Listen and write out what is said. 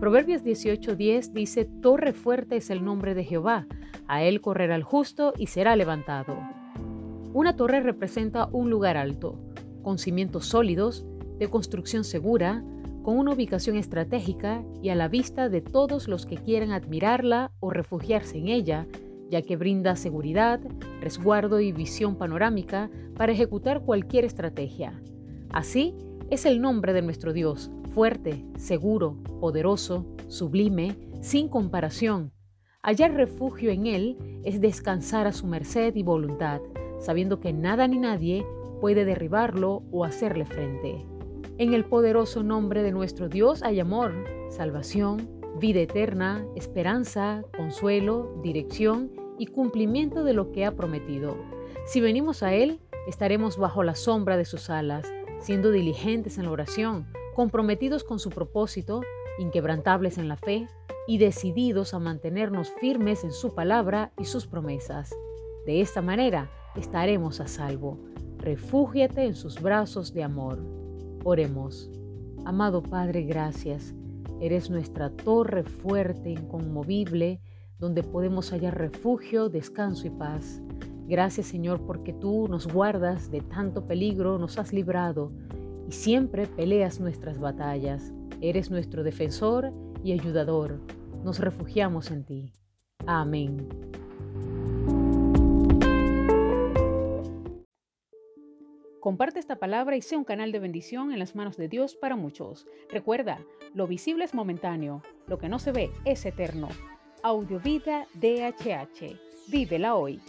Proverbios 18:10 dice, Torre fuerte es el nombre de Jehová, a él correrá el justo y será levantado. Una torre representa un lugar alto, con cimientos sólidos, de construcción segura, con una ubicación estratégica y a la vista de todos los que quieran admirarla o refugiarse en ella, ya que brinda seguridad, resguardo y visión panorámica para ejecutar cualquier estrategia. Así es el nombre de nuestro Dios, fuerte, seguro, poderoso, sublime, sin comparación. Hallar refugio en Él es descansar a su merced y voluntad, sabiendo que nada ni nadie puede derribarlo o hacerle frente. En el poderoso nombre de nuestro Dios hay amor, salvación, vida eterna, esperanza, consuelo, dirección y cumplimiento de lo que ha prometido. Si venimos a Él, estaremos bajo la sombra de sus alas, siendo diligentes en la oración, comprometidos con su propósito, inquebrantables en la fe y decididos a mantenernos firmes en su palabra y sus promesas. De esta manera estaremos a salvo. Refúgiate en sus brazos de amor. Oremos. Amado Padre, gracias. Eres nuestra torre fuerte, inconmovible, donde podemos hallar refugio, descanso y paz. Gracias Señor porque tú nos guardas de tanto peligro, nos has librado y siempre peleas nuestras batallas. Eres nuestro defensor y ayudador. Nos refugiamos en ti. Amén. Comparte esta palabra y sea un canal de bendición en las manos de Dios para muchos. Recuerda, lo visible es momentáneo, lo que no se ve es eterno. Audiovida DHH. Vívela hoy.